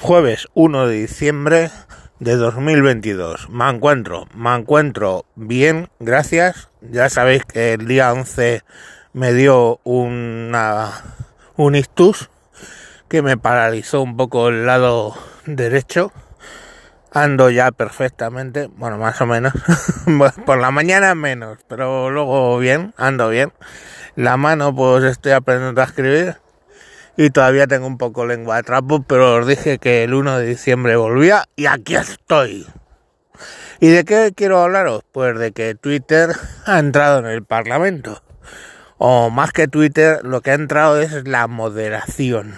Jueves 1 de diciembre de 2022. Me encuentro, me encuentro bien, gracias. Ya sabéis que el día 11 me dio una, un ictus que me paralizó un poco el lado derecho. Ando ya perfectamente, bueno, más o menos. Por la mañana menos, pero luego bien, ando bien. La mano, pues estoy aprendiendo a escribir y todavía tengo un poco lengua de trapo, pero os dije que el 1 de diciembre volvía y aquí estoy. ¿Y de qué quiero hablaros? Pues de que Twitter ha entrado en el Parlamento. O más que Twitter, lo que ha entrado es la moderación.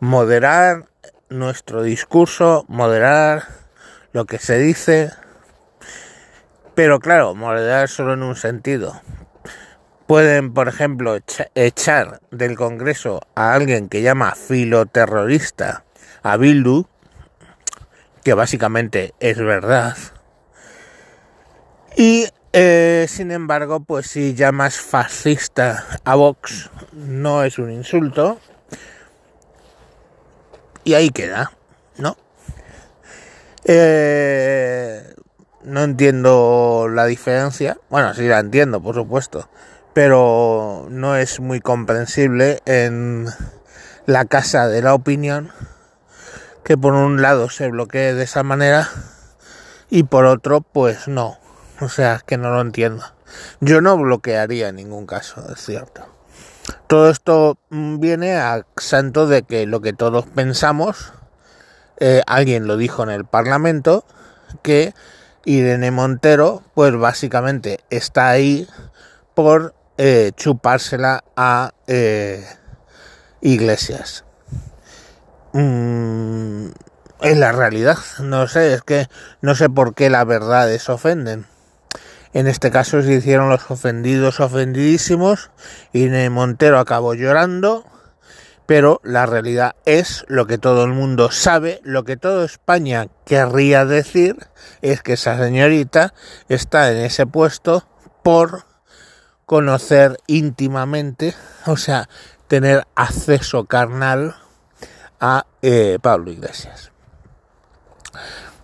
Moderar nuestro discurso, moderar lo que se dice. Pero claro, moderar solo en un sentido pueden, por ejemplo, echar del Congreso a alguien que llama filoterrorista a Bildu, que básicamente es verdad. Y eh, sin embargo, pues si llamas fascista a Vox, no es un insulto. Y ahí queda, ¿no? Eh, no entiendo la diferencia. Bueno, sí la entiendo, por supuesto pero no es muy comprensible en la casa de la opinión que por un lado se bloquee de esa manera y por otro pues no. O sea, que no lo entiendo. Yo no bloquearía en ningún caso, es cierto. Todo esto viene a santo de que lo que todos pensamos, eh, alguien lo dijo en el Parlamento, que Irene Montero, pues básicamente está ahí por eh, chupársela a eh, iglesias. Mm, es la realidad, no sé, es que no sé por qué las verdades ofenden. En este caso se hicieron los ofendidos ofendidísimos y Montero acabó llorando, pero la realidad es lo que todo el mundo sabe, lo que toda España querría decir es que esa señorita está en ese puesto por conocer íntimamente, o sea, tener acceso carnal a eh, Pablo Iglesias.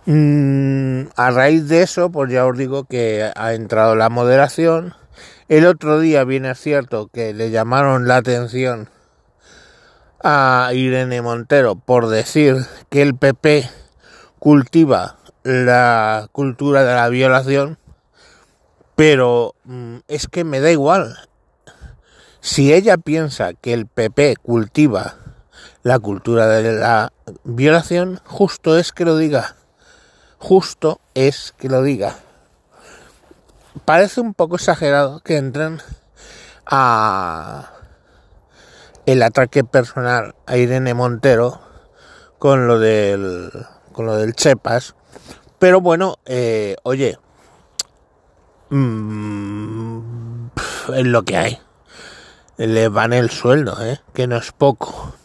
Mm, a raíz de eso, pues ya os digo que ha entrado la moderación. El otro día, bien es cierto, que le llamaron la atención a Irene Montero por decir que el PP cultiva la cultura de la violación pero mm, es que me da igual. Si ella piensa que el PP cultiva la cultura de la violación, justo es que lo diga. Justo es que lo diga. Parece un poco exagerado que entren a el ataque personal a Irene Montero con lo del con lo del Chepas, pero bueno, eh, oye, Mm, es lo que hay. Le van el sueldo, ¿eh? que no es poco.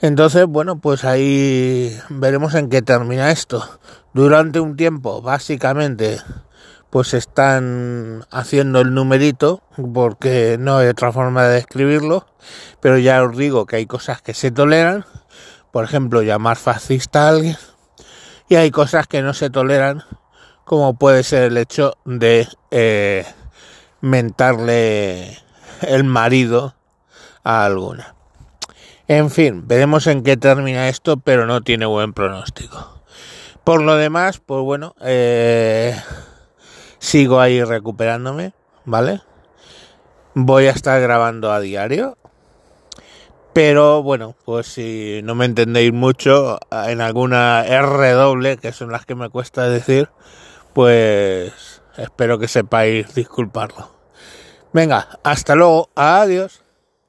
Entonces, bueno, pues ahí veremos en qué termina esto. Durante un tiempo, básicamente, pues están haciendo el numerito, porque no hay otra forma de describirlo, pero ya os digo que hay cosas que se toleran, por ejemplo, llamar fascista a alguien, y hay cosas que no se toleran, como puede ser el hecho de eh, mentarle el marido a alguna. En fin, veremos en qué termina esto, pero no tiene buen pronóstico. Por lo demás, pues bueno, eh, sigo ahí recuperándome, ¿vale? Voy a estar grabando a diario. Pero bueno, pues si no me entendéis mucho, en alguna R doble, que son las que me cuesta decir, pues espero que sepáis disculparlo. Venga, hasta luego, adiós.